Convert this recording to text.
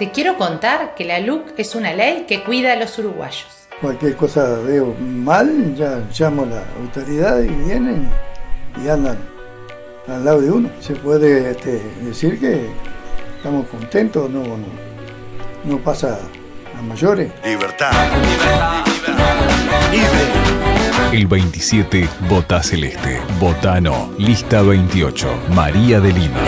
Te quiero contar que la LUC es una ley que cuida a los uruguayos. Cualquier cosa veo mal, ya llamo a la autoridad y vienen y andan al lado de uno. Se puede este, decir que estamos contentos, no, no, no pasa a mayores. Libertad. Libertad. El 27 vota celeste. Votano. Lista 28. María de Lima.